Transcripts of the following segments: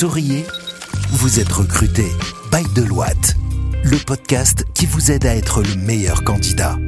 Souriez, vous êtes recruté by Deloitte, le podcast qui vous aide à être le meilleur candidat.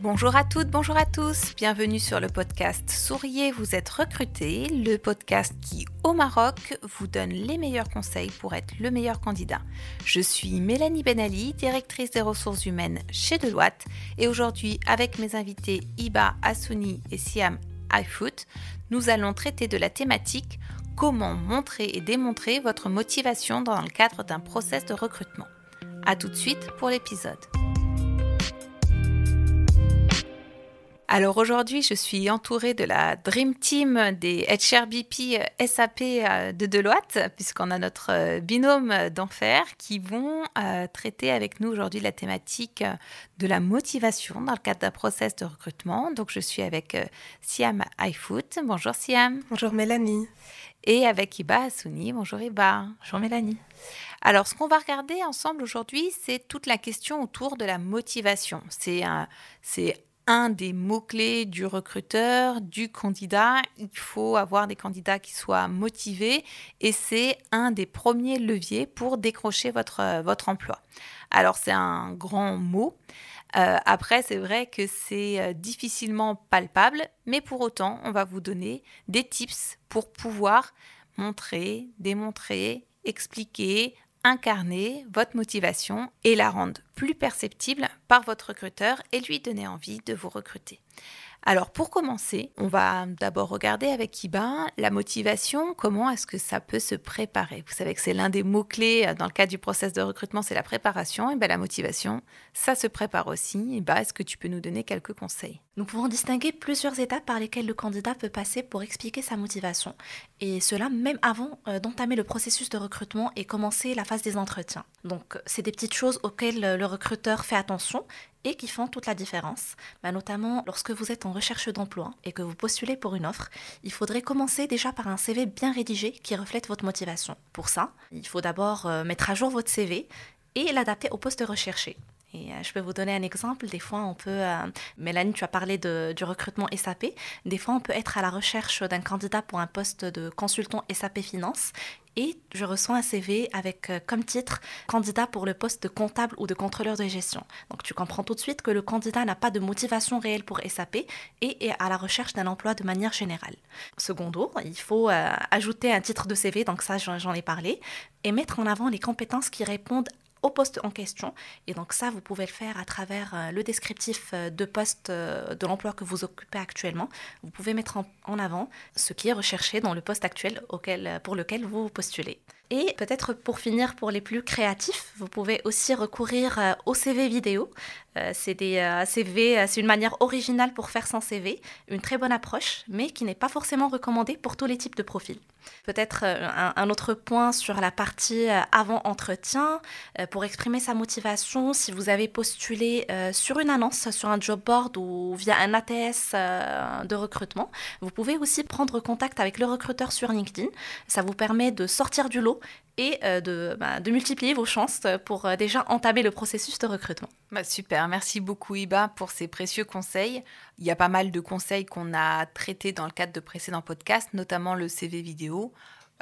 Bonjour à toutes, bonjour à tous, bienvenue sur le podcast Souriez, vous êtes recruté, le podcast qui au Maroc vous donne les meilleurs conseils pour être le meilleur candidat. Je suis Mélanie Benali, directrice des ressources humaines chez Deloitte et aujourd'hui avec mes invités Iba Assouni et Siam iFoot, nous allons traiter de la thématique comment montrer et démontrer votre motivation dans le cadre d'un process de recrutement. A tout de suite pour l'épisode. Alors aujourd'hui, je suis entourée de la Dream Team des HRBP euh, SAP euh, de Deloitte, puisqu'on a notre euh, binôme d'enfer qui vont traiter avec nous aujourd'hui la thématique de la motivation dans le cadre d'un process de recrutement. Donc je suis avec Siam iFoot. Bonjour Siam. Bonjour Mélanie. Et avec Iba Assouni. Bonjour Iba. Bonjour Mélanie. Alors, ce qu'on va regarder ensemble aujourd'hui, c'est toute la question autour de la motivation. C'est un, des mots-clés du recruteur, du candidat. Il faut avoir des candidats qui soient motivés et c'est un des premiers leviers pour décrocher votre, votre emploi. Alors c'est un grand mot. Euh, après, c'est vrai que c'est euh, difficilement palpable, mais pour autant, on va vous donner des tips pour pouvoir montrer, démontrer, expliquer, incarner votre motivation et la rendre plus perceptible par votre recruteur et lui donner envie de vous recruter. Alors pour commencer, on va d'abord regarder avec Iba la motivation, comment est-ce que ça peut se préparer. Vous savez que c'est l'un des mots-clés euh, dans le cadre du process de recrutement, c'est la préparation. Et bien la motivation, ça se prépare aussi. Iba, est-ce que tu peux nous donner quelques conseils? Nous pouvons distinguer plusieurs étapes par lesquelles le candidat peut passer pour expliquer sa motivation. Et cela même avant euh, d'entamer le processus de recrutement et commencer la phase des entretiens. Donc c'est des petites choses auxquelles euh, le recruteur fait attention et qui font toute la différence. Bah, notamment lorsque vous êtes en recherche d'emploi et que vous postulez pour une offre, il faudrait commencer déjà par un CV bien rédigé qui reflète votre motivation. Pour ça, il faut d'abord euh, mettre à jour votre CV et l'adapter au poste recherché. Euh, je peux vous donner un exemple. Des fois, on peut, euh, Mélanie, tu as parlé du recrutement SAP. Des fois, on peut être à la recherche d'un candidat pour un poste de consultant SAP Finance et je reçois un CV avec euh, comme titre candidat pour le poste de comptable ou de contrôleur de gestion. Donc tu comprends tout de suite que le candidat n'a pas de motivation réelle pour SAP et est à la recherche d'un emploi de manière générale. Secondo, il faut ajouter un titre de CV, donc ça j'en ai parlé, et mettre en avant les compétences qui répondent au poste en question. Et donc ça, vous pouvez le faire à travers euh, le descriptif euh, de poste euh, de l'emploi que vous occupez actuellement. Vous pouvez mettre en, avant ce qui est recherché dans le poste actuel pour lequel vous postulez. Et peut-être pour finir, pour les plus créatifs, vous pouvez aussi recourir au CV vidéo. c'est des CV, c'est une manière originale pour faire son CV, une très bonne approche, mais qui n'est pas forcément recommandée pour tous les types de profils. Peut-être un, autre point sur la partie avant entretien, pour exprimer sa motivation, si vous avez postulé euh, sur une annonce, sur un job board ou via un ATS euh, de recrutement, vous pouvez aussi prendre contact avec le recruteur sur LinkedIn. Ça vous permet de sortir du lot et euh, bah, de, multiplier vos chances pour déjà entamer le processus de recrutement. Bah, super, merci beaucoup Iba pour ces précieux conseils. Il y a pas mal de conseils qu'on a traités dans le cadre de précédents podcasts, notamment le CV vidéo.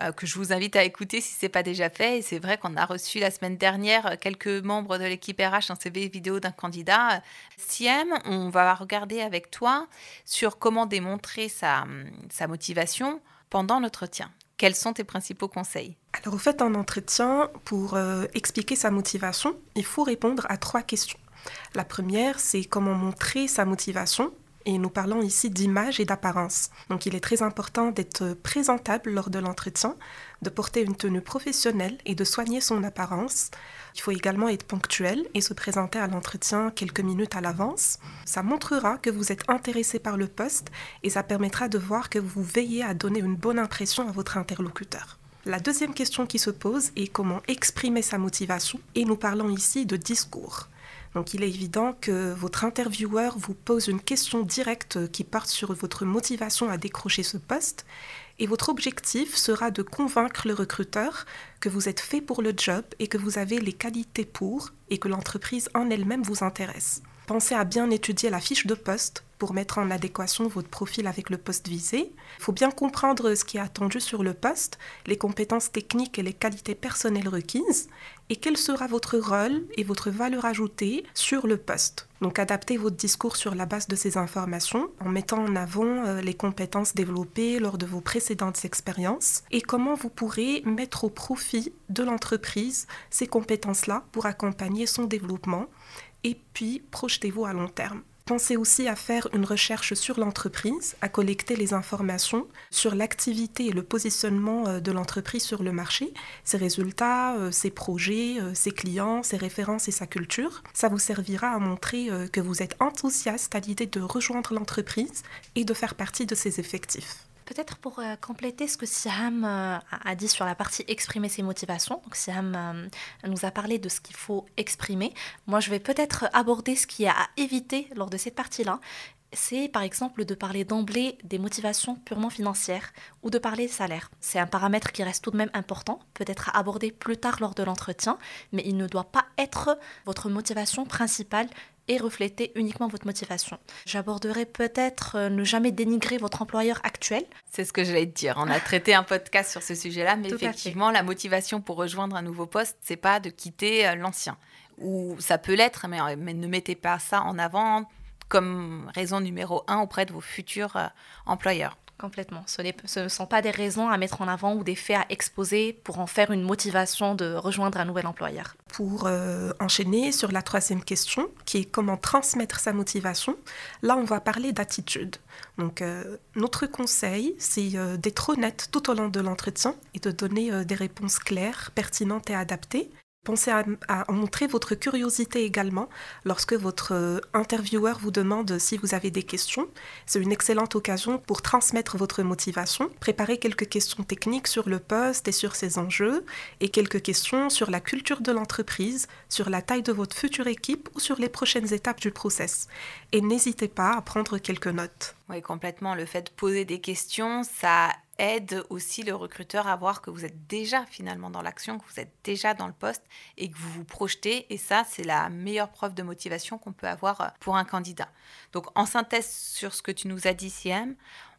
Euh, que je vous invite à écouter si ce n'est pas déjà fait. Et c'est vrai qu'on a reçu la semaine dernière euh, quelques membres de l'équipe RH un CV vidéo d'un candidat. Siem, on va regarder avec toi sur comment démontrer sa, sa motivation pendant l'entretien. Quels sont tes principaux conseils? Alors, au fait, en entretien, pour euh, expliquer sa motivation, il faut répondre à trois questions. La première, c'est comment montrer sa motivation et nous parlons ici d'image et d'apparence. Donc il est très important d'être présentable lors de l'entretien, de porter une tenue professionnelle et de soigner son apparence. Il faut également être ponctuel et se présenter à l'entretien quelques minutes à l'avance. Ça montrera que vous êtes intéressé par le poste et ça permettra de voir que vous veillez à donner une bonne impression à votre interlocuteur. La deuxième question qui se pose est comment exprimer sa motivation et nous parlons ici de discours. Donc il est évident que votre intervieweur vous pose une question directe qui porte sur votre motivation à décrocher ce poste et votre objectif sera de convaincre le recruteur que vous êtes fait pour le job et que vous avez les qualités pour et que l'entreprise en elle-même vous intéresse. Pensez à bien étudier la fiche de poste pour mettre en adéquation votre profil avec le poste visé. Il faut bien comprendre ce qui est attendu sur le poste, les compétences techniques et les qualités personnelles requises, et quel sera votre rôle et votre valeur ajoutée sur le poste. Donc adaptez votre discours sur la base de ces informations en mettant en avant euh, les compétences développées lors de vos précédentes expériences et comment vous pourrez mettre au profit de l'entreprise ces compétences-là pour accompagner son développement et puis projetez-vous à long terme. Pensez aussi à faire une recherche sur l'entreprise, à collecter les informations sur l'activité et le positionnement euh, de l'entreprise sur le marché, ses résultats, euh, ses projets, euh, ses clients, ses références et sa culture. Ça vous servira à montrer que vous êtes enthousiaste à l'idée de rejoindre l'entreprise et de faire partie de ses effectifs. Peut-être pour euh, compléter ce que Siam euh, a dit sur la partie exprimer ses motivations. Donc Siam euh, nous a parlé de ce qu'il faut exprimer. Moi, je vais peut-être aborder ce qui est à éviter lors de cette partie-là. C'est par exemple de parler d'emblée des motivations purement financières ou de parler salaire. C'est un paramètre qui reste tout de même important, peut-être à aborder plus tard lors de l'entretien, mais il ne doit pas être votre motivation principale et refléter uniquement votre motivation. J'aborderai peut-être euh, ne jamais dénigrer votre employeur actuel. C'est ce que j'allais te dire. On a traité un podcast sur ce sujet-là, mais effectivement, la motivation pour rejoindre un nouveau poste, c'est pas de quitter euh, l'ancien. Ou ça peut l'être, mais, euh, mais, ne mettez pas ça en avant comme raison numéro un auprès de vos futurs employeurs. Complètement. Ce, ne sont pas des raisons à mettre en avant ou des faits à exposer pour en faire une motivation de rejoindre un nouvel employeur. Pour euh, enchaîner sur la troisième question, qui est comment transmettre sa motivation, là on va parler d'attitude. Donc euh, notre conseil, c'est euh, d'être honnête tout au long de l'entretien et de donner des réponses claires, pertinentes et adaptées. Pensez à, montrer votre curiosité également lorsque votre euh, intervieweur vous demande si vous avez des questions. C'est une excellente occasion pour transmettre votre motivation. Préparez quelques questions techniques sur le poste et sur ses enjeux et quelques questions sur la culture de l'entreprise, sur la taille de votre future équipe ou sur les prochaines étapes du process. Et n'hésitez pas à prendre quelques notes. Oui, complètement. Le fait de poser des questions, ça aide aussi le recruteur à voir que vous êtes déjà finalement dans l'action, que vous êtes déjà dans le poste et que vous vous projetez. Et ça, c'est la meilleure preuve de motivation qu'on peut avoir euh, pour un candidat. Donc, en synthèse sur ce que tu nous as dit, Siem,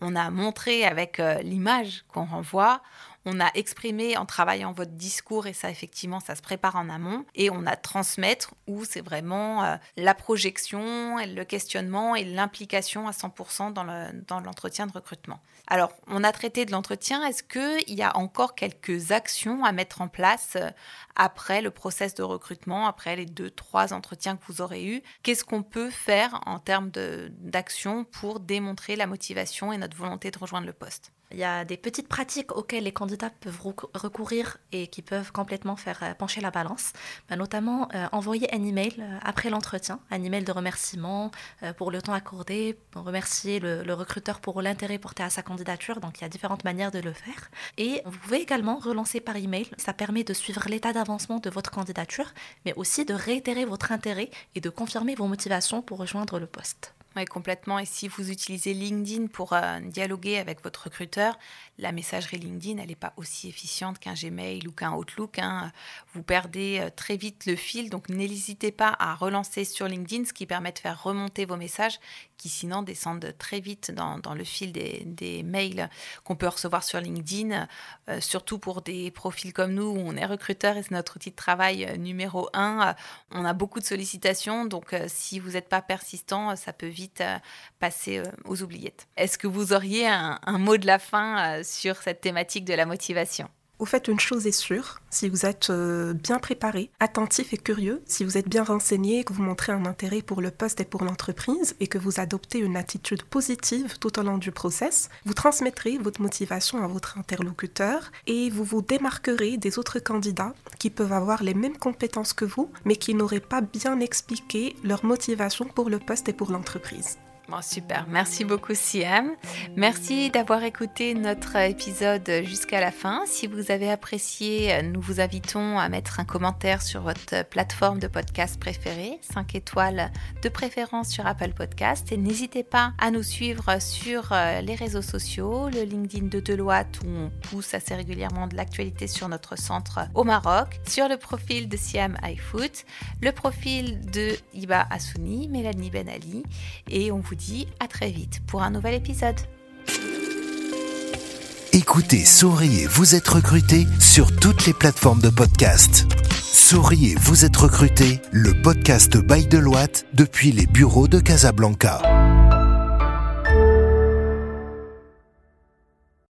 on a montré avec euh, l'image qu'on renvoie, on a exprimé en travaillant votre discours, et ça effectivement, ça se prépare en amont, et on a transmettre où c'est vraiment euh, la projection, le questionnement et l'implication à 100% dans l'entretien de recrutement. Alors, on a traité de l'entretien, est-ce qu'il y a encore quelques actions à mettre en place euh, après le process de recrutement, après les deux, trois entretiens que vous aurez eus? Qu'est-ce qu'on peut faire en termes d'actions pour démontrer la motivation et notre volonté de rejoindre le poste? Il y a des petites pratiques auxquelles les candidats peuvent recourir et qui peuvent complètement faire euh, pencher la balance, bah, notamment euh, envoyer un email euh, après l'entretien, un email de remerciement pour le temps accordé, pour remercier le, recruteur pour l'intérêt porté à sa candidature. Donc il y a différentes manières de le faire. Et vous pouvez également relancer par email. Ça permet de suivre l'état d'avancement de votre candidature, mais aussi de réitérer votre intérêt et de confirmer vos motivations pour rejoindre le poste. Complètement. Et si vous utilisez LinkedIn pour euh, dialoguer avec votre recruteur, la messagerie LinkedIn, elle n'est pas aussi efficiente qu'un Gmail ou qu'un Outlook. Hein. Vous perdez euh, très vite le fil, donc n'hésitez pas à relancer sur LinkedIn, ce qui permet de faire remonter vos messages qui sinon descendent très vite dans, le fil des, mails qu'on peut recevoir sur LinkedIn, euh, surtout pour des profils comme nous où on est recruteur et c'est notre outil de travail numéro un. On a beaucoup de sollicitations, donc si vous n'êtes pas persistant, ça peut vite euh, passer euh, aux oubliettes. Est-ce que vous auriez un, mot de la fin euh, sur cette thématique de la motivation? Vous faites une chose est sûre, si vous êtes bien préparé, attentif et curieux, si vous êtes bien renseigné, que vous montrez un intérêt pour le poste et pour l'entreprise et que vous adoptez une attitude positive tout au long du process, vous transmettrez votre motivation à votre interlocuteur et vous vous démarquerez des autres candidats qui peuvent avoir les mêmes compétences que vous, mais qui n'auraient pas bien expliqué leur motivation pour le poste et pour l'entreprise super, merci beaucoup Siam. Merci d'avoir écouté notre épisode jusqu'à la fin. Si vous avez apprécié, nous vous invitons à mettre un commentaire sur votre plateforme de podcast préférée, 5 étoiles de préférence sur Apple Podcast. Et n'hésitez pas à nous suivre sur euh, les réseaux sociaux, le LinkedIn de Deloitte où on pousse assez régulièrement de l'actualité sur notre centre au Maroc, sur le profil de Siam iFoot, le profil de Iba Assouni, Mélanie Ben Ali et on vous dis à très vite pour un nouvel épisode. Écoutez Souriez, vous êtes recruté sur toutes les plateformes de podcast. Souriez, vous êtes recruté, le podcast by Deloitte depuis les bureaux de Casablanca.